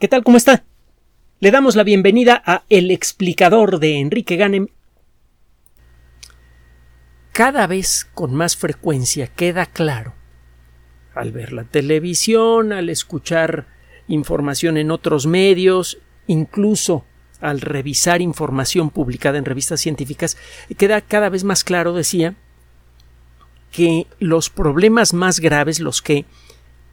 ¿Qué tal? ¿Cómo está? Le damos la bienvenida a El explicador de Enrique Ganem. Cada vez con más frecuencia queda claro, al ver la televisión, al escuchar información en otros medios, incluso al revisar información publicada en revistas científicas, queda cada vez más claro, decía, que los problemas más graves, los que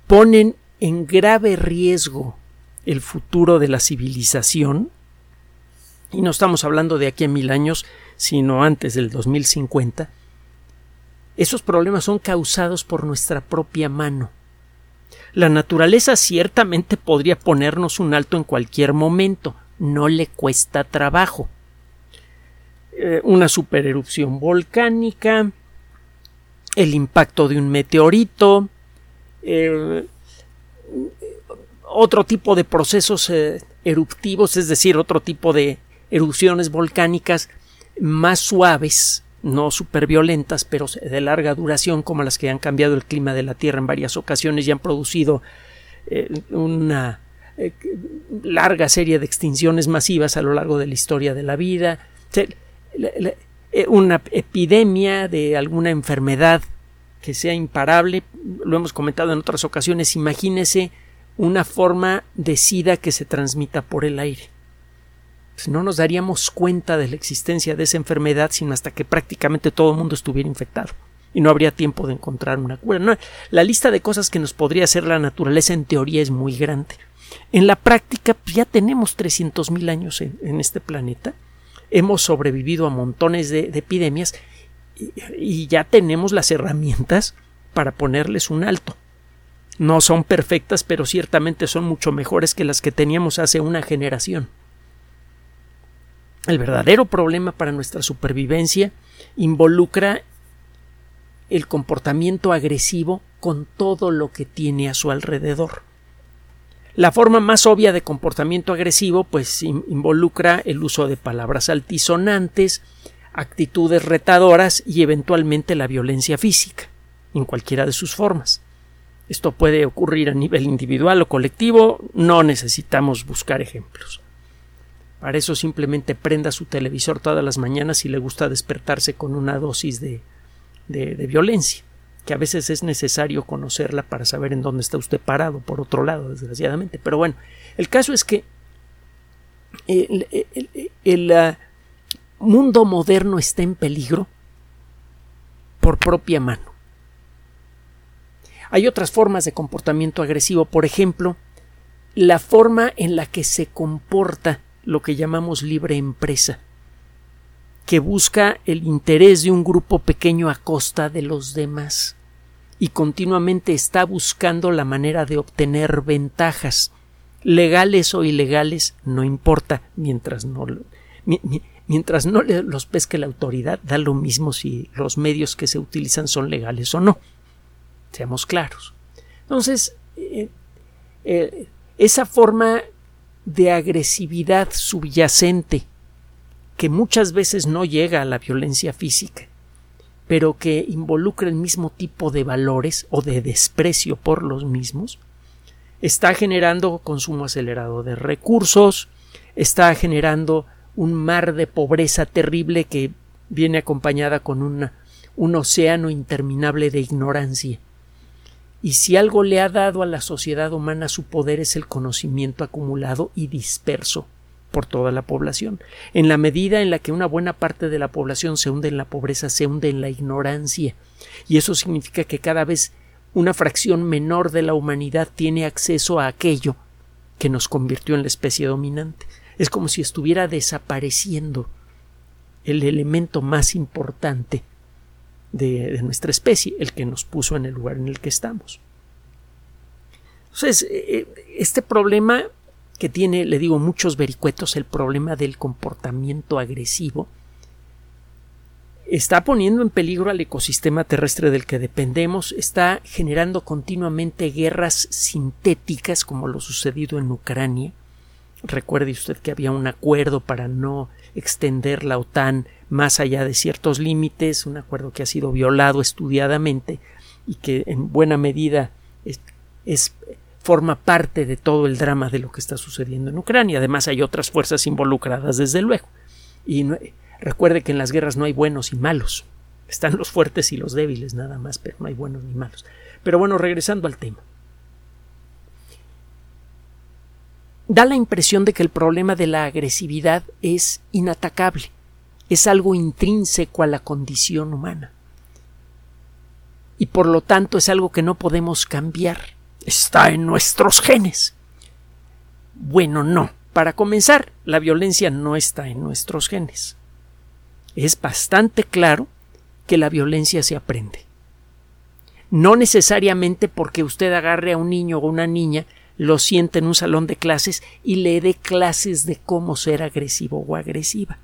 ponen en grave riesgo el futuro de la civilización, y no estamos hablando de aquí a mil años, sino antes del 2050, esos problemas son causados por nuestra propia mano. La naturaleza ciertamente podría ponernos un alto en cualquier momento, no le cuesta trabajo. Eh, una supererupción volcánica, el impacto de un meteorito, eh, otro tipo de procesos eh, eruptivos, es decir, otro tipo de erupciones volcánicas más suaves, no súper violentas, pero de larga duración, como las que han cambiado el clima de la Tierra en varias ocasiones y han producido eh, una eh, larga serie de extinciones masivas a lo largo de la historia de la vida, una epidemia de alguna enfermedad que sea imparable, lo hemos comentado en otras ocasiones, imagínese una forma de sida que se transmita por el aire. Pues no nos daríamos cuenta de la existencia de esa enfermedad sino hasta que prácticamente todo el mundo estuviera infectado y no habría tiempo de encontrar una cura. la lista de cosas que nos podría hacer la naturaleza en teoría es muy grande. En la práctica pues, ya tenemos 300.000 años en, este planeta, hemos sobrevivido a montones de, epidemias y ya tenemos las herramientas para ponerles un alto. No son perfectas, pero ciertamente son mucho mejores que las que teníamos hace una generación. El verdadero problema para nuestra supervivencia involucra el comportamiento agresivo con todo lo que tiene a su alrededor. La forma más obvia de comportamiento agresivo pues involucra el uso de palabras altisonantes, actitudes retadoras y eventualmente la violencia física, en cualquiera de sus formas. Esto puede ocurrir a nivel individual o colectivo, no necesitamos buscar ejemplos. Para eso simplemente prenda su televisor todas las mañanas si le gusta despertarse con una dosis de, de, violencia, que a veces es necesario conocerla para saber en dónde está usted parado, por otro lado, desgraciadamente. Pero bueno, el caso es que el, el ah, mundo moderno está en peligro por propia mano. Hay otras formas de comportamiento agresivo, por ejemplo, la forma en la que se comporta lo que llamamos libre empresa, que busca el interés de un grupo pequeño a costa de los demás y continuamente está buscando la manera de obtener ventajas, legales o ilegales, no importa, mientras no, mientras no los pesque la autoridad, da lo mismo si los medios que se utilizan son legales o no. Seamos claros. Entonces, eh, eh, esa forma de agresividad subyacente que muchas veces no llega a la violencia física, pero que involucra el mismo tipo de valores o de desprecio por los mismos, está generando consumo acelerado de recursos, está generando un mar de pobreza terrible que viene acompañada con un océano interminable de ignorancia y si algo le ha dado a la sociedad humana su poder es el conocimiento acumulado y disperso por toda la población. En la medida en la que una buena parte de la población se hunde en la pobreza, se hunde en la ignorancia. Y eso significa que cada vez una fracción menor de la humanidad tiene acceso a aquello que nos convirtió en la especie dominante. Es como si estuviera desapareciendo el elemento más importante de, nuestra especie, el que nos puso en el lugar en el que estamos. Entonces, eh, eh, este problema que tiene, le digo, muchos vericuetos, el problema del comportamiento agresivo, está poniendo en peligro al ecosistema terrestre del que dependemos, está generando continuamente guerras sintéticas como lo sucedido en Ucrania. Recuerde usted que había un acuerdo para no extender la OTAN más allá de ciertos límites, un acuerdo que ha sido violado estudiadamente y que en buena medida es, forma parte de todo el drama de lo que está sucediendo en Ucrania. Además hay otras fuerzas involucradas, desde luego. Y recuerde que en las guerras no hay buenos y malos. Están los fuertes y los débiles nada más, pero no hay buenos ni malos. Pero bueno, regresando al tema. Da la impresión de que el problema de la agresividad es inatacable, es algo intrínseco a la condición humana. Y por lo tanto es algo que no podemos cambiar. Está en nuestros genes. Bueno, no. Para comenzar, la violencia no está en nuestros genes. Es bastante claro que la violencia se aprende. No necesariamente porque usted agarre a un niño o una niña, lo siente en un salón de clases y le dé clases de cómo ser agresivo o agresiva.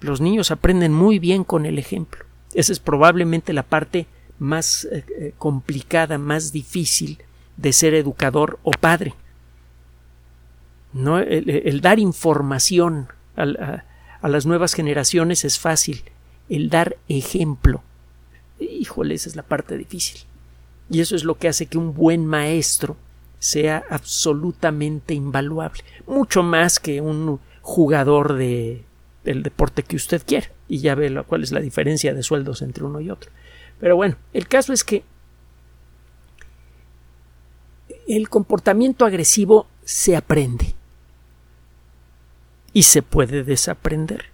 Los niños aprenden muy bien con el ejemplo. Esa es probablemente la parte más eh, eh, complicada, más difícil de ser educador o padre. ¿No? El, dar información a las nuevas generaciones es fácil el dar ejemplo. Híjole, esa es la parte difícil. Y eso es lo que hace que un buen maestro sea absolutamente invaluable, mucho más que un jugador de del deporte que usted quiere. Y ya ve cuál es la diferencia de sueldos entre uno y otro. Pero bueno, el caso es que el comportamiento agresivo se aprende y se puede desaprender.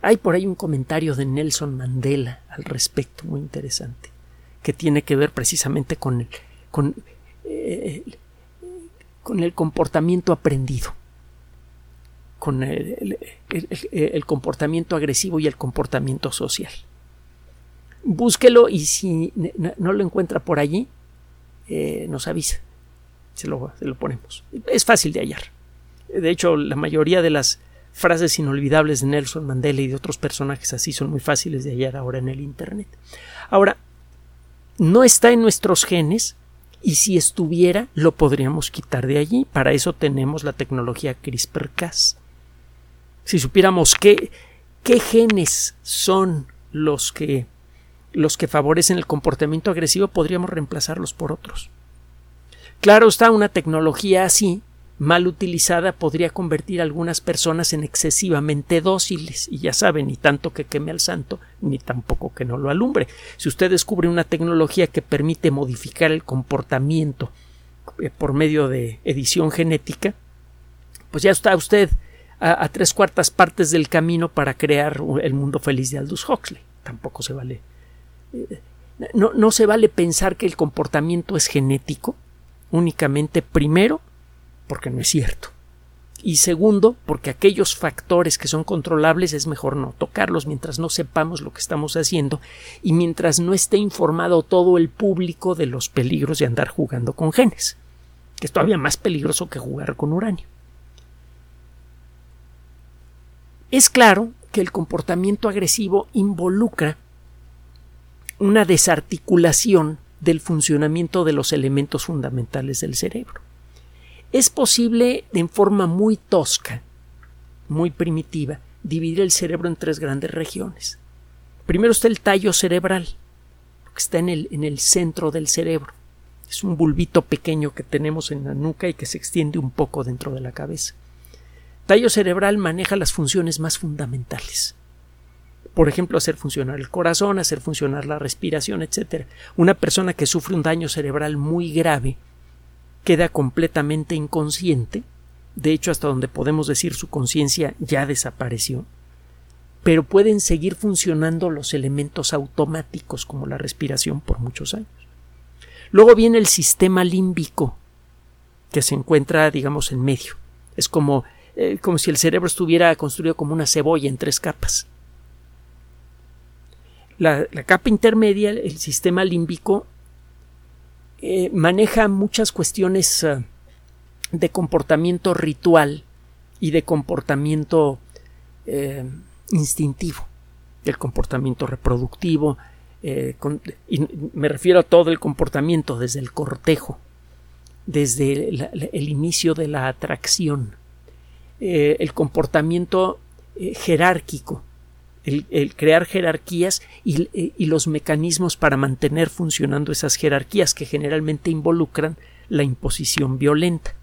Hay por ahí un comentario de Nelson Mandela al respecto muy interesante, que tiene que ver precisamente con el, con, eh, con el comportamiento aprendido, con el, comportamiento agresivo y el comportamiento social. Búsquelo y si no lo encuentra por allí, eh, nos avisa. Se lo, se lo ponemos. Es fácil de hallar. De hecho, la mayoría de las frases inolvidables de Nelson Mandela y de otros personajes así son muy fáciles de hallar ahora en el Internet. Ahora, no está en nuestros genes y si estuviera lo podríamos quitar de allí. Para eso tenemos la tecnología CRISPR-Cas. Si supiéramos qué, qué genes son los que los que favorecen el comportamiento agresivo, podríamos reemplazarlos por otros. Claro está, una tecnología así mal utilizada podría convertir a algunas personas en excesivamente dóciles y ya saben, ni tanto que queme al santo, ni tampoco que no lo alumbre. Si usted descubre una tecnología que permite modificar el comportamiento eh, por medio de edición genética, pues ya está usted a, tres cuartas partes del camino para crear el mundo feliz de Aldous Huxley. Tampoco se vale. Eh, no, no se vale pensar que el comportamiento es genético únicamente primero porque no es cierto. Y segundo, porque aquellos factores que son controlables es mejor no tocarlos mientras no sepamos lo que estamos haciendo y mientras no esté informado todo el público de los peligros de andar jugando con genes, que es todavía más peligroso que jugar con uranio. Es claro que el comportamiento agresivo involucra una desarticulación del funcionamiento de los elementos fundamentales del cerebro es posible en forma muy tosca, muy primitiva, dividir el cerebro en tres grandes regiones. Primero está el tallo cerebral, que está en el, en el centro del cerebro. Es un bulbito pequeño que tenemos en la nuca y que se extiende un poco dentro de la cabeza. Tallo cerebral maneja las funciones más fundamentales. Por ejemplo, hacer funcionar el corazón, hacer funcionar la respiración, etc. Una persona que sufre un daño cerebral muy grave queda completamente inconsciente, de hecho hasta donde podemos decir su conciencia ya desapareció, pero pueden seguir funcionando los elementos automáticos como la respiración por muchos años. Luego viene el sistema límbico, que se encuentra, digamos, en medio. Es como, eh, como si el cerebro estuviera construido como una cebolla en tres capas. La, la capa intermedia, el sistema límbico, eh, maneja muchas cuestiones eh, de comportamiento ritual y de comportamiento eh, instintivo, del comportamiento reproductivo, y me refiero a todo el comportamiento desde el cortejo, desde el inicio de la atracción, el comportamiento jerárquico, el, crear jerarquías y, y los mecanismos para mantener funcionando esas jerarquías que generalmente involucran la imposición violenta.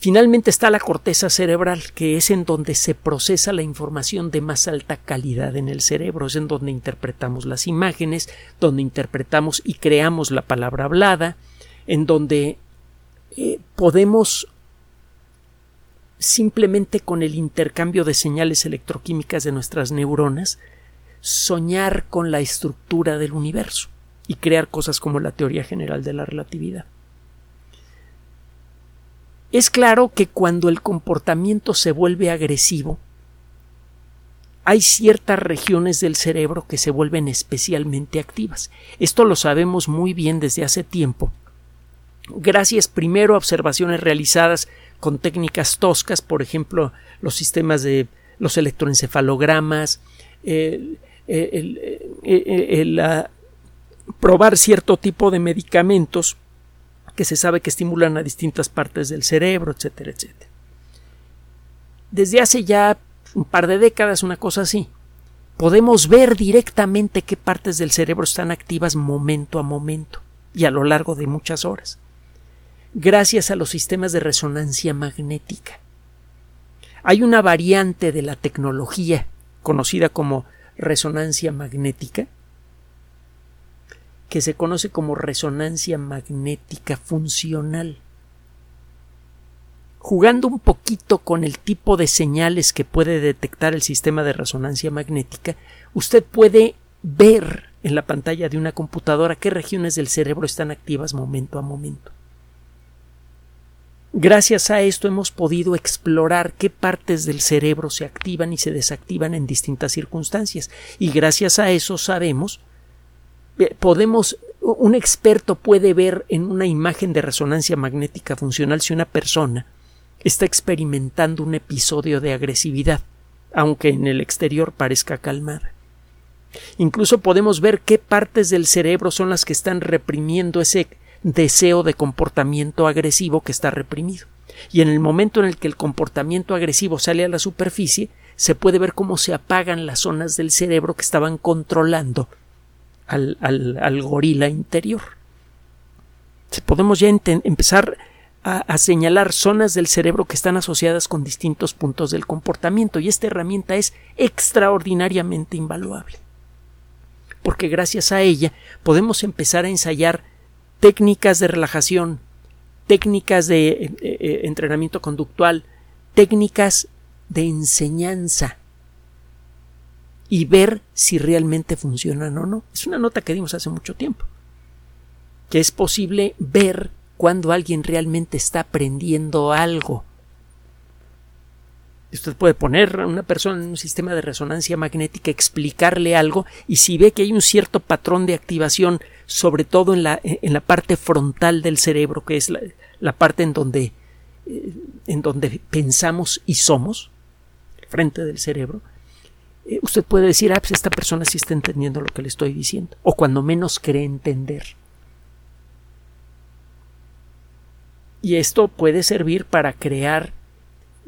Finalmente está la corteza cerebral, que es en donde se procesa la información de más alta calidad en el cerebro, es en donde interpretamos las imágenes, donde interpretamos y creamos la palabra hablada, en donde eh, podemos simplemente con el intercambio de señales electroquímicas de nuestras neuronas soñar con la estructura del universo y crear cosas como la teoría general de la relatividad. Es claro que cuando el comportamiento se vuelve agresivo, hay ciertas regiones del cerebro que se vuelven especialmente activas. Esto lo sabemos muy bien desde hace tiempo, gracias primero a observaciones realizadas con técnicas toscas, por ejemplo, los sistemas de los electroencefalogramas, el, probar cierto tipo de medicamentos que se sabe que estimulan a distintas partes del cerebro, etcétera, etcétera. Desde hace ya un par de décadas, una cosa así, podemos ver directamente qué partes del cerebro están activas momento a momento y a lo largo de muchas horas, gracias a los sistemas de resonancia magnética. Hay una variante de la tecnología conocida como resonancia magnética que se conoce como resonancia magnética funcional. Jugando un poquito con el tipo de señales que puede detectar el sistema de resonancia magnética, usted puede ver en la pantalla de una computadora qué regiones del cerebro están activas momento a momento. Gracias a esto hemos podido explorar qué partes del cerebro se activan y se desactivan en distintas circunstancias, y gracias a eso sabemos podemos un experto puede ver en una imagen de resonancia magnética funcional si una persona está experimentando un episodio de agresividad, aunque en el exterior parezca calmada. Incluso podemos ver qué partes del cerebro son las que están reprimiendo ese deseo de comportamiento agresivo que está reprimido. Y en el momento en el que el comportamiento agresivo sale a la superficie, se puede ver cómo se apagan las zonas del cerebro que estaban controlando al, gorila interior. Podemos ya empezar a, señalar zonas del cerebro que están asociadas con distintos puntos del comportamiento y esta herramienta es extraordinariamente invaluable. Porque gracias a ella podemos empezar a ensayar técnicas de relajación, técnicas de eh, eh, entrenamiento conductual, técnicas de enseñanza y ver si realmente funcionan o no. Es una nota que dimos hace mucho tiempo. Que es posible ver cuando alguien realmente está aprendiendo algo. Usted puede poner a una persona en un sistema de resonancia magnética, explicarle algo y si ve que hay un cierto patrón de activación, sobre todo en la, en la parte frontal del cerebro, que es la, la parte en donde, eh, en donde pensamos y somos, frente del cerebro, eh, usted puede decir, ah, pues esta persona sí está entendiendo lo que le estoy diciendo, o cuando menos cree entender. Y esto puede servir para crear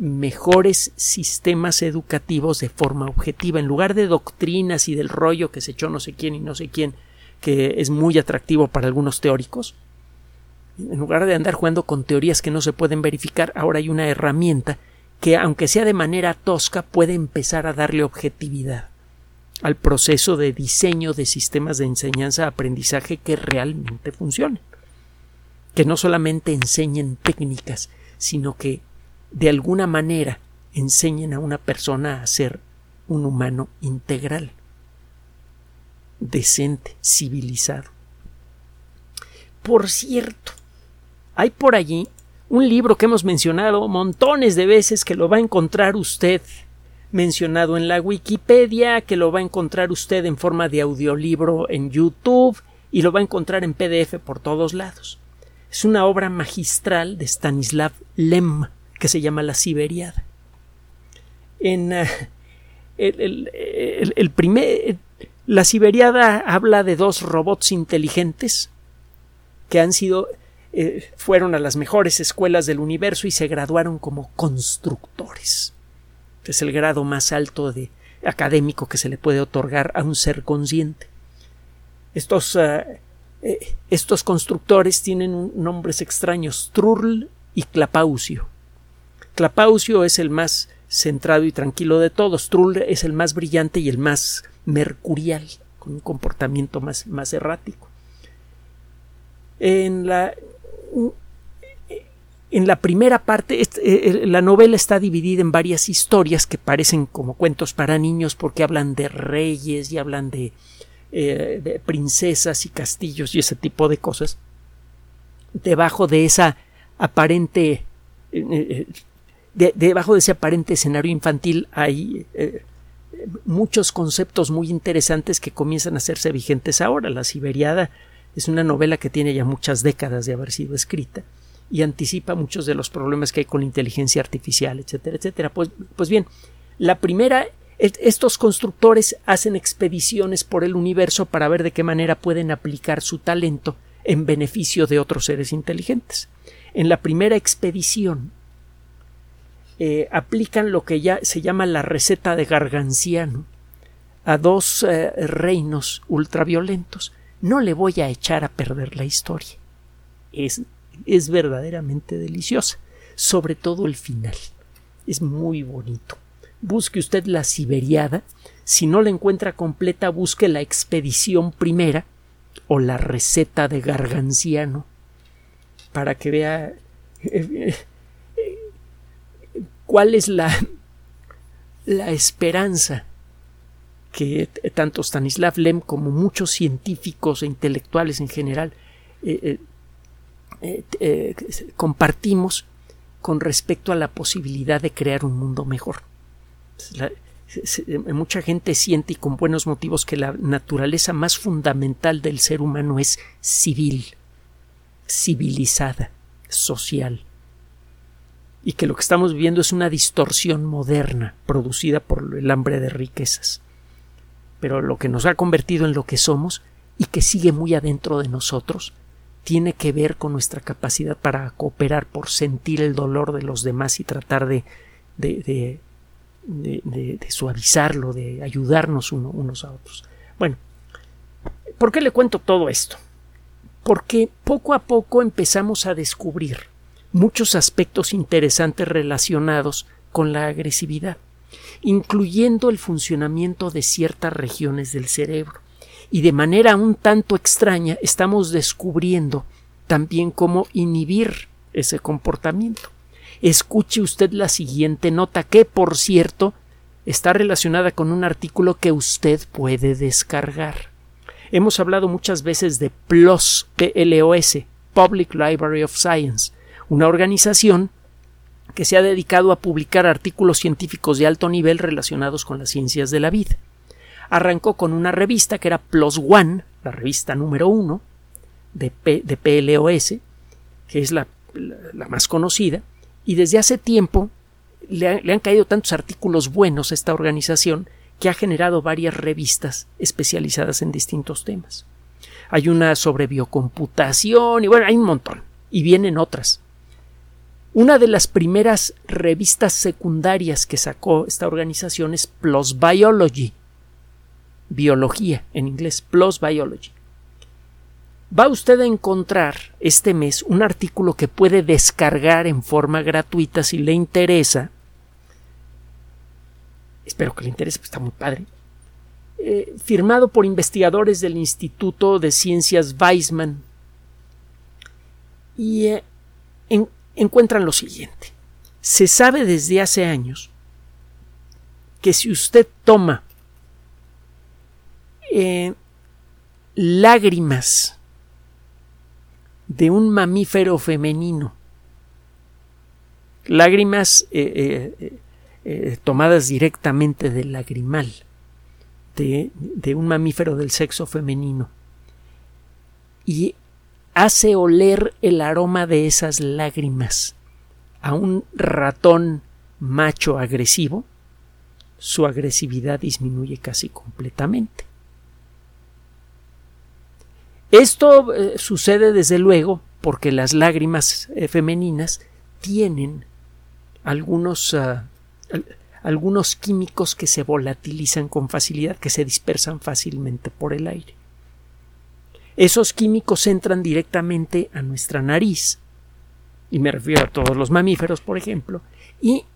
mejores sistemas educativos de forma objetiva, en lugar de doctrinas y del rollo que se echó no sé quién y no sé quién, que es muy atractivo para algunos teóricos. En lugar de andar jugando con teorías que no se pueden verificar, ahora hay una herramienta que, aunque sea de manera tosca, puede empezar a darle objetividad al proceso de diseño de sistemas de enseñanza-aprendizaje que realmente funcionen. Que no solamente enseñen técnicas, sino que de alguna manera enseñen a una persona a ser un humano integral, decente, civilizado. Por cierto, hay por allí un libro que hemos mencionado montones de veces que lo va a encontrar usted mencionado en la Wikipedia, que lo va a encontrar usted en forma de audiolibro en YouTube y lo va a encontrar en PDF por todos lados. Es una obra magistral de Stanislav Lem que se llama La Siberiada. En eh, el, primer, la Siberiada habla de dos robots inteligentes que han sido eh, fueron a las mejores escuelas del universo y se graduaron como constructores. es el grado más alto de académico que se le puede otorgar a un ser consciente. Estos, eh, estos constructores tienen nombres extraños, Trurl y Clapaucio. Clapaucio es el más centrado y tranquilo de todos, Trurl es el más brillante y el más mercurial, con un comportamiento más, más errático. En la, en la primera parte, eh, la novela está dividida en varias historias que parecen como cuentos para niños porque hablan de reyes y hablan de, eh, princesas y castillos y ese tipo de cosas. Debajo de esa aparente eh, debajo de ese aparente escenario infantil hay muchos conceptos muy interesantes que comienzan a hacerse vigentes ahora. La Siberiada es una novela que tiene ya muchas décadas de haber sido escrita y anticipa muchos de los problemas que hay con la inteligencia artificial, etcétera, etcétera. Pues, pues bien, la primera, estos constructores hacen expediciones por el universo para ver de qué manera pueden aplicar su talento en beneficio de otros seres inteligentes. En la primera expedición eh, aplican lo que ya se llama la receta de Garganciano a dos eh, reinos ultraviolentos. No le voy a echar a perder la historia. Es es verdaderamente deliciosa, sobre todo el final. Es muy bonito. Busque usted la Siberiada. Si no la encuentra completa, busque la expedición primera o la receta de Garganciano para que vea eh, cuál es la, la esperanza que tanto Stanislav Lem como muchos científicos e intelectuales en general eh, eh, eh, compartimos con respecto a la posibilidad de crear un mundo mejor. mucha gente siente y con buenos motivos que la naturaleza más fundamental del ser humano es civil, civilizada, social, y que lo que estamos viviendo es una distorsión moderna producida por el hambre de riquezas. Pero lo que nos ha convertido en lo que somos y que sigue muy adentro de nosotros tiene que ver con nuestra capacidad para cooperar, por sentir el dolor de los demás y tratar de, de, de, suavizarlo, de ayudarnos unos a otros. Bueno, ¿por qué le cuento todo esto? Porque poco a poco empezamos a descubrir muchos aspectos interesantes relacionados con la agresividad, incluyendo el funcionamiento de ciertas regiones del cerebro y de manera un tanto extraña estamos descubriendo también cómo inhibir ese comportamiento. Escuche usted la siguiente nota que, por cierto, está relacionada con un artículo que usted puede descargar. Hemos hablado muchas veces de PLOS, PLOS, Public Library of Science, una organización que se ha dedicado a publicar artículos científicos de alto nivel relacionados con las ciencias de la vida arrancó con una revista que era Plus One, la revista número uno de, de PLOS, que es la, más conocida, y desde hace tiempo le, le han caído tantos artículos buenos a esta organización que ha generado varias revistas especializadas en distintos temas. Hay una sobre biocomputación y bueno, hay un montón. Y vienen otras. Una de las primeras revistas secundarias que sacó esta organización es Plus Biology, biología, en inglés, Plus Biology. Va usted a encontrar este mes un artículo que puede descargar en forma gratuita si le interesa. Espero que le interese, pues está muy padre. Eh, firmado por investigadores del Instituto de Ciencias Weizmann. Y eh, encuentran lo siguiente. Se sabe desde hace años que si usted toma eh, lágrimas de un mamífero femenino, lágrimas eh, eh, tomadas directamente del lagrimal de, de un mamífero del sexo femenino y hace oler el aroma de esas lágrimas a un ratón macho agresivo, su agresividad disminuye casi completamente. Esto eh, sucede desde luego porque las lágrimas eh, femeninas tienen algunos, ah, algunos químicos que se volatilizan con facilidad, que se dispersan fácilmente por el aire. Esos químicos entran directamente a nuestra nariz, y me refiero a todos los mamíferos, por ejemplo, y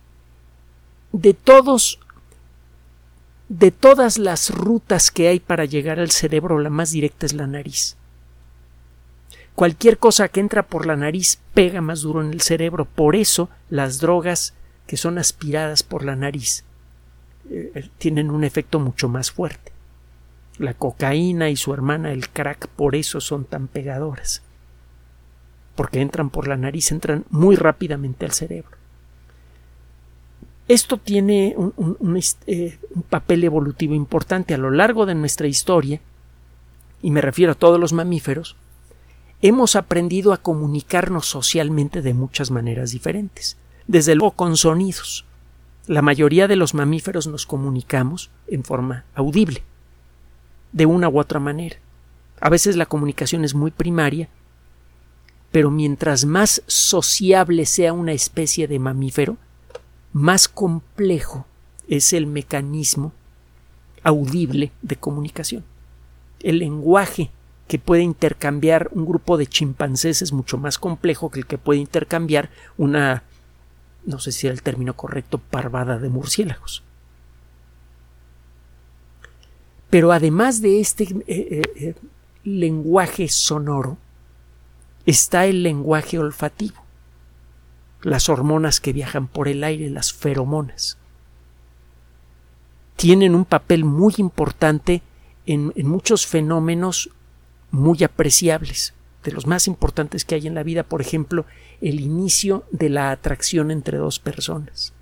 de todos de todas las rutas que hay para llegar al cerebro, la más directa es la nariz. Cualquier cosa que entra por la nariz pega más duro en el cerebro. Por eso las drogas que son aspiradas por la nariz eh, eh, tienen un efecto mucho más fuerte. La cocaína y su hermana el crack por eso son tan pegadoras. Porque entran por la nariz, entran muy rápidamente al cerebro. Esto tiene un, eh, un, papel evolutivo importante a lo largo de nuestra historia, y me refiero a todos los mamíferos, hemos aprendido a comunicarnos socialmente de muchas maneras diferentes, desde luego con sonidos. La mayoría de los mamíferos nos comunicamos en forma audible, de una u otra manera. A veces la comunicación es muy primaria, pero mientras más sociable sea una especie de mamífero, más complejo es el mecanismo audible de comunicación. El lenguaje que puede intercambiar un grupo de chimpancés es mucho más complejo que el que puede intercambiar una, no sé si era el término correcto, parvada de murciélagos. Pero además de este eh, eh, eh, lenguaje sonoro, está el lenguaje olfativo las hormonas que viajan por el aire, las feromonas. Tienen un papel muy importante en, muchos fenómenos muy apreciables, de los más importantes que hay en la vida, por ejemplo, el inicio de la atracción entre dos personas.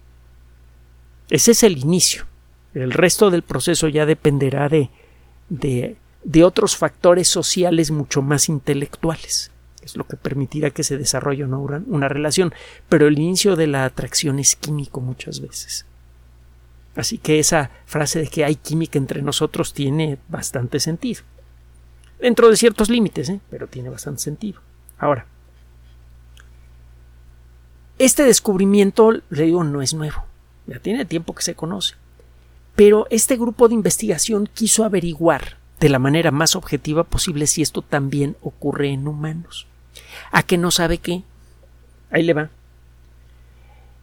Ese es el inicio. El resto del proceso ya dependerá de, de, otros factores sociales mucho más intelectuales es lo que permitirá que se desarrolle una, una relación, pero el inicio de la atracción es químico muchas veces. Así que esa frase de que hay química entre nosotros tiene bastante sentido. Dentro de ciertos límites, ¿eh? pero tiene bastante sentido. Ahora, este descubrimiento, le digo, no es nuevo. Ya tiene tiempo que se conoce. Pero este grupo de investigación quiso averiguar de la manera más objetiva posible si esto también ocurre en humanos a que no sabe qué. Ahí le va.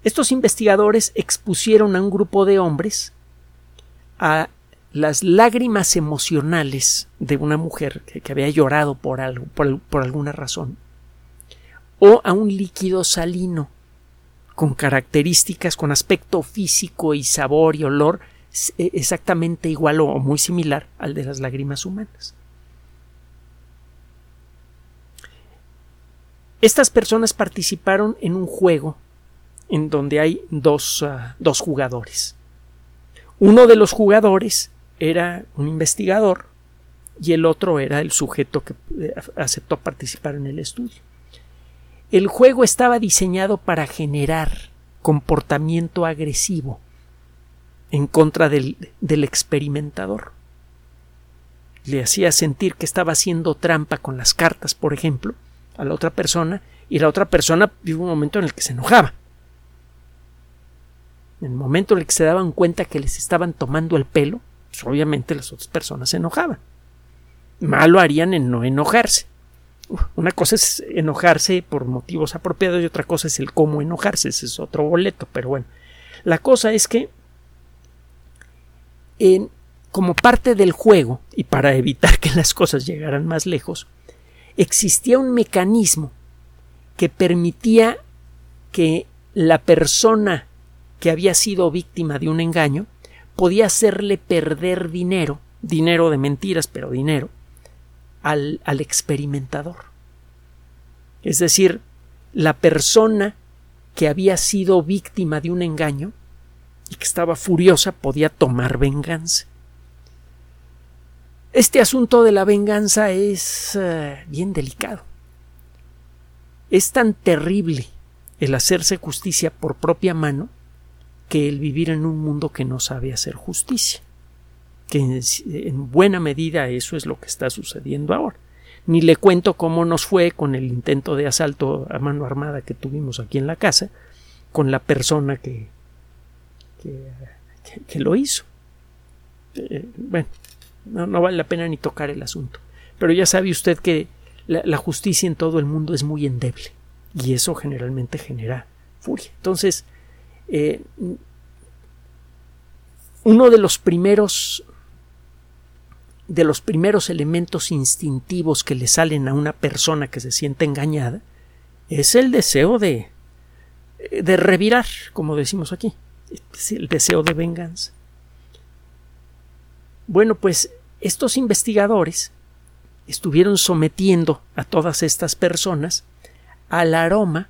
Estos investigadores expusieron a un grupo de hombres a las lágrimas emocionales de una mujer que, había llorado por algo, por, alguna razón, o a un líquido salino con características, con aspecto físico y sabor y olor exactamente igual o muy similar al de las lágrimas humanas. Estas personas participaron en un juego en donde hay dos, ah, dos jugadores. Uno de los jugadores era un investigador y el otro era el sujeto que eh, aceptó participar en el estudio. El juego estaba diseñado para generar comportamiento agresivo en contra del, del, experimentador. Le hacía sentir que estaba haciendo trampa con las cartas, por ejemplo, a la otra persona y la otra persona vive un momento en el que se enojaba. En el momento en el que se daban cuenta que les estaban tomando el pelo, pues obviamente las otras personas se enojaban. Malo harían en no enojarse. Una cosa es enojarse por motivos apropiados y otra cosa es el cómo enojarse. Ese es otro boleto, pero bueno. La cosa es que como parte del juego y para evitar que las cosas llegaran más lejos, existía un mecanismo que permitía que la persona que había sido víctima de un engaño podía hacerle perder dinero, dinero de mentiras, pero dinero, al, al experimentador. Es decir, la persona que había sido víctima de un engaño y que estaba furiosa podía tomar venganza. Este asunto de la venganza es eh, bien delicado. Es tan terrible el hacerse justicia por propia mano que el vivir en un mundo que no sabe hacer justicia. Que en, buena medida eso es lo que está sucediendo ahora. Ni le cuento cómo nos fue con el intento de asalto a mano armada que tuvimos aquí en la casa, con la persona que que, lo hizo. Eh, bueno, no, vale la pena ni tocar el asunto. Pero ya sabe usted que la, justicia en todo el mundo es muy endeble y eso generalmente genera furia. Entonces, eh, uno de los primeros de los primeros elementos instintivos que le salen a una persona que se siente engañada es el deseo de, de revirar, como decimos aquí, el deseo de venganza. Bueno, pues estos investigadores estuvieron sometiendo a todas estas personas al aroma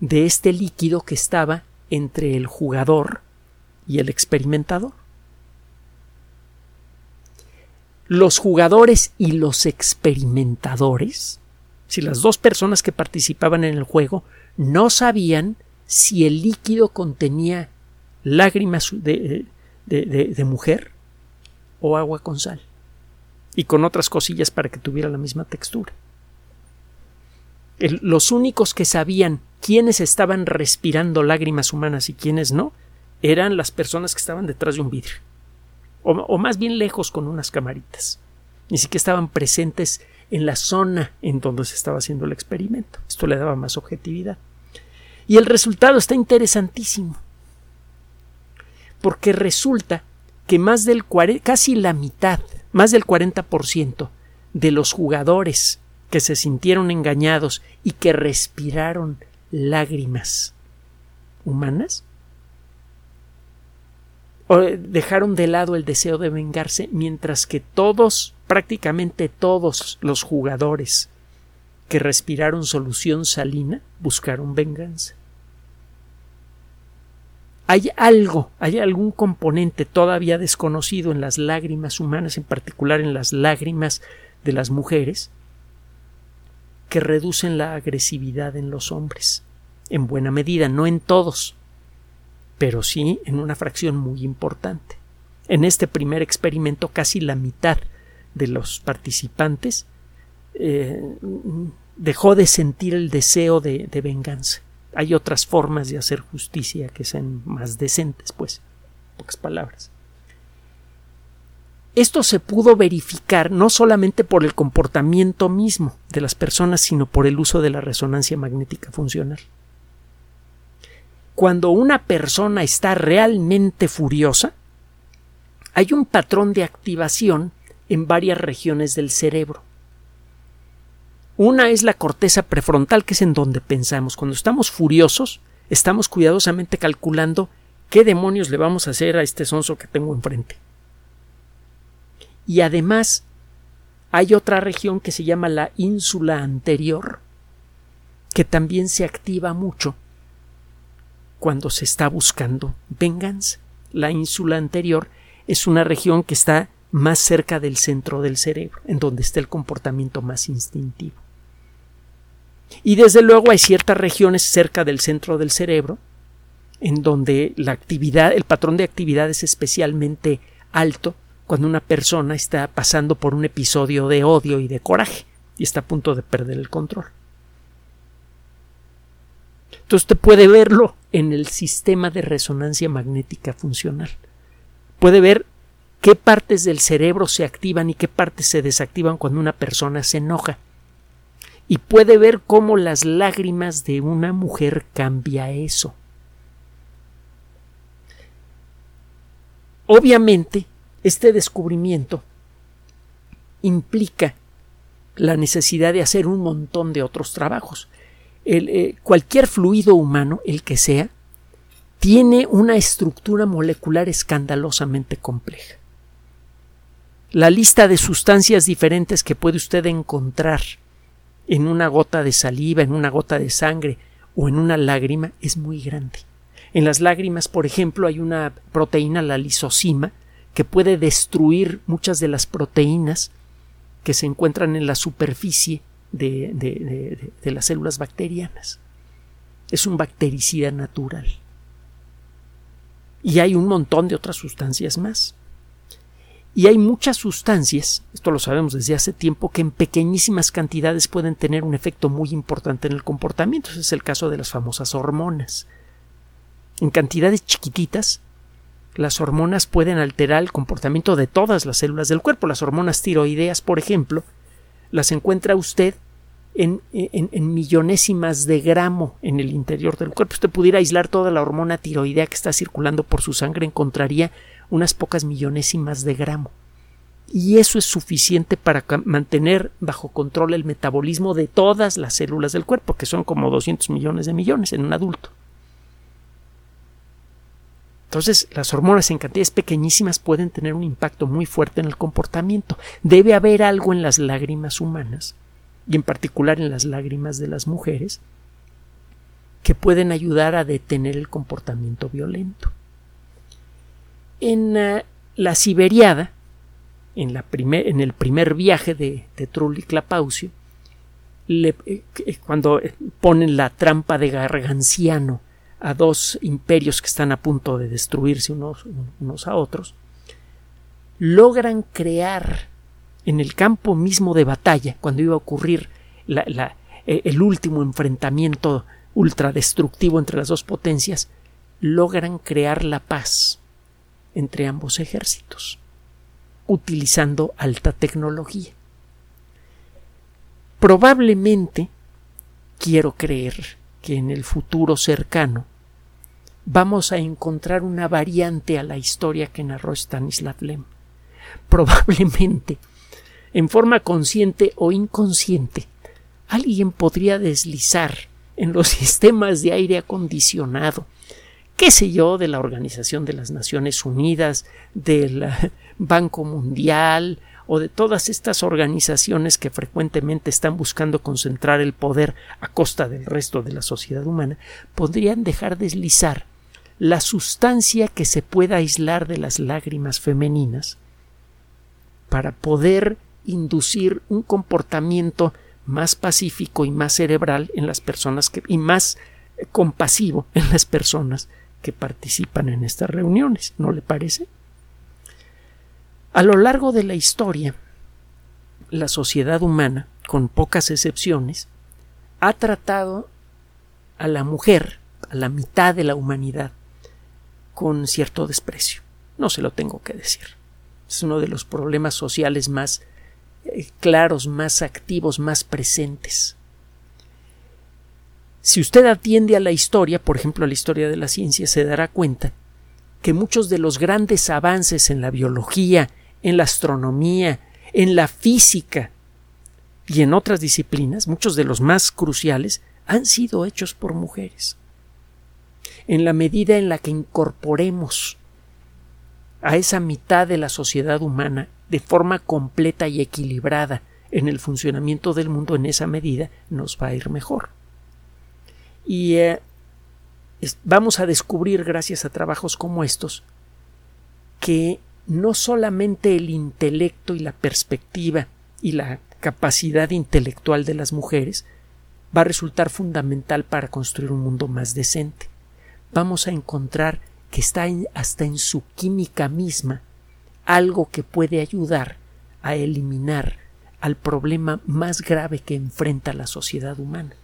de este líquido que estaba entre el jugador y el experimentador. Los jugadores y los experimentadores, si las dos personas que participaban en el juego no sabían si el líquido contenía lágrimas de, de, mujer o agua con sal y con otras cosillas para que tuviera la misma textura. los únicos que sabían quiénes estaban respirando lágrimas humanas y quiénes no eran las personas que estaban detrás de un vidrio, o, más bien lejos con unas camaritas. Ni siquiera estaban presentes en la zona en donde se estaba haciendo el experimento. Esto le daba más objetividad. Y el resultado está interesantísimo, porque resulta que más del casi la mitad, más del 40% de los jugadores que se sintieron engañados y que respiraron lágrimas humanas dejaron de lado el deseo de vengarse, mientras que todos, prácticamente todos los jugadores que respiraron solución salina buscaron venganza. Hay algo, hay algún componente todavía desconocido en las lágrimas humanas, en particular en las lágrimas de las mujeres, que reducen la agresividad en los hombres, en buena medida, no en todos, pero sí en una fracción muy importante. En este primer experimento casi la mitad de los participantes eh, dejó de sentir el deseo de, de, venganza. Hay otras formas de hacer justicia que sean más decentes, pues, pocas palabras. Esto se pudo verificar no solamente por el comportamiento mismo de las personas, sino por el uso de la resonancia magnética funcional cuando una persona está realmente furiosa, hay un patrón de activación en varias regiones del cerebro. Una es la corteza prefrontal, que es en donde pensamos. Cuando estamos furiosos, estamos cuidadosamente calculando qué demonios le vamos a hacer a este sonso que tengo enfrente. Y además, hay otra región que se llama la ínsula anterior, que también se activa mucho cuando se está buscando venganza. La ínsula anterior es una región que está más cerca del centro del cerebro, en donde está el comportamiento más instintivo. Y desde luego hay ciertas regiones cerca del centro del cerebro en donde la actividad, el patrón de actividad es especialmente alto cuando una persona está pasando por un episodio de odio y de coraje y está a punto de perder el control. Entonces usted puede verlo en el sistema de resonancia magnética funcional. Puede ver qué partes del cerebro se activan y qué partes se desactivan cuando una persona se enoja. Y puede ver cómo las lágrimas de una mujer cambia eso. Obviamente, este descubrimiento implica la necesidad de hacer un montón de otros trabajos. Eh, cualquier fluido humano, el que sea, tiene una estructura molecular escandalosamente compleja. La lista de sustancias diferentes que puede usted encontrar en una gota de saliva, en una gota de sangre o en una lágrima es muy grande. En las lágrimas, por ejemplo, hay una proteína, la lisocima, que puede destruir muchas de las proteínas que se encuentran en la superficie de, las células bacterianas. Es un bactericida natural. Y hay un montón de otras sustancias más. Y hay muchas sustancias, esto lo sabemos desde hace tiempo, que en pequeñísimas cantidades pueden tener un efecto muy importante en el comportamiento. Ese es el caso de las famosas hormonas. en cantidades chiquititas, las hormonas pueden alterar el comportamiento de todas las células del cuerpo. Las hormonas tiroideas, por ejemplo, las encuentra usted en, en, millonésimas de gramo en el interior del cuerpo. Usted pudiera aislar toda la hormona tiroidea que está circulando por su sangre, encontraría unas pocas millonésimas de gramo. Y eso es suficiente para mantener bajo control el metabolismo de todas las células del cuerpo, que son como 200 millones de millones en un adulto. Entonces, las hormonas en cantidades pequeñísimas pueden tener un impacto muy fuerte en el comportamiento. Debe haber algo en las lágrimas humanas, y en particular en las lágrimas de las mujeres, que pueden ayudar a detener el comportamiento violento. En la siberiada, en, el primer viaje de, de Clapaucio, le, eh, cuando ponen la trampa de Garganciano a dos imperios que están a punto de destruirse unos, a otros, logran crear en el campo mismo de batalla, cuando iba a ocurrir eh, el último enfrentamiento ultradestructivo entre las dos potencias, logran crear la paz entre ambos ejércitos, utilizando alta tecnología. Probablemente, quiero creer que en el futuro cercano vamos a encontrar una variante a la historia que narró Stanislav Lem. Probablemente, en forma consciente o inconsciente, alguien podría deslizar en los sistemas de aire acondicionado, qué sé yo, de la Organización de las Naciones Unidas, del Banco Mundial, o de todas estas organizaciones que frecuentemente están buscando concentrar el poder a costa del resto de la sociedad humana, podrían dejar deslizar la sustancia que se pueda aislar de las lágrimas femeninas para poder inducir un comportamiento más pacífico y más cerebral en las personas y más compasivo en las personas que participan en estas reuniones, ¿no le parece? A lo largo de la historia, la sociedad humana, con pocas excepciones, ha tratado a la mujer, a la mitad de la humanidad, con cierto desprecio. No se lo tengo que decir. Es uno de los problemas sociales más eh, claros, más activos, más presentes. Si usted atiende a la historia, por ejemplo a la historia de la ciencia, se dará cuenta que muchos de los grandes avances en la biología, en la astronomía, en la física y en otras disciplinas, muchos de los más cruciales, han sido hechos por mujeres en la medida en la que incorporemos a esa mitad de la sociedad humana de forma completa y equilibrada en el funcionamiento del mundo, en esa medida nos va a ir mejor. Y eh, vamos a descubrir, gracias a trabajos como estos, que no solamente el intelecto y la perspectiva y la capacidad intelectual de las mujeres va a resultar fundamental para construir un mundo más decente, vamos a encontrar que está hasta en su química misma algo que puede ayudar a eliminar al problema más grave que enfrenta la sociedad humana,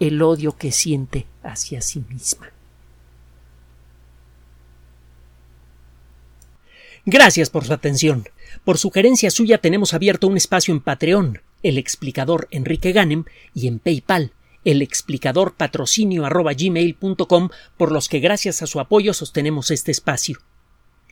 el odio que siente hacia sí misma. Gracias por su atención. Por sugerencia suya tenemos abierto un espacio en Patreon, el explicador Enrique Ganem, y en PayPal, el explicador patrocinio por los que gracias a su apoyo sostenemos este espacio.